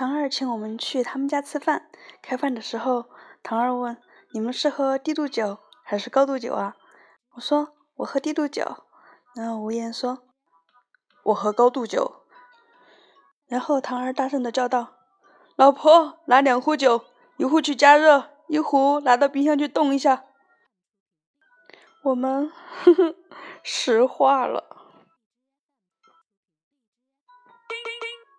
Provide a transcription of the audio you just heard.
唐二请我们去他们家吃饭。开饭的时候，唐二问：“你们是喝低度酒还是高度酒啊？”我说：“我喝低度酒。”然后吴言说：“我喝高度酒。”然后唐二大声的叫道：“老婆，拿两壶酒，一壶去加热，一壶拿到冰箱去冻一下。”我们呵呵石化了。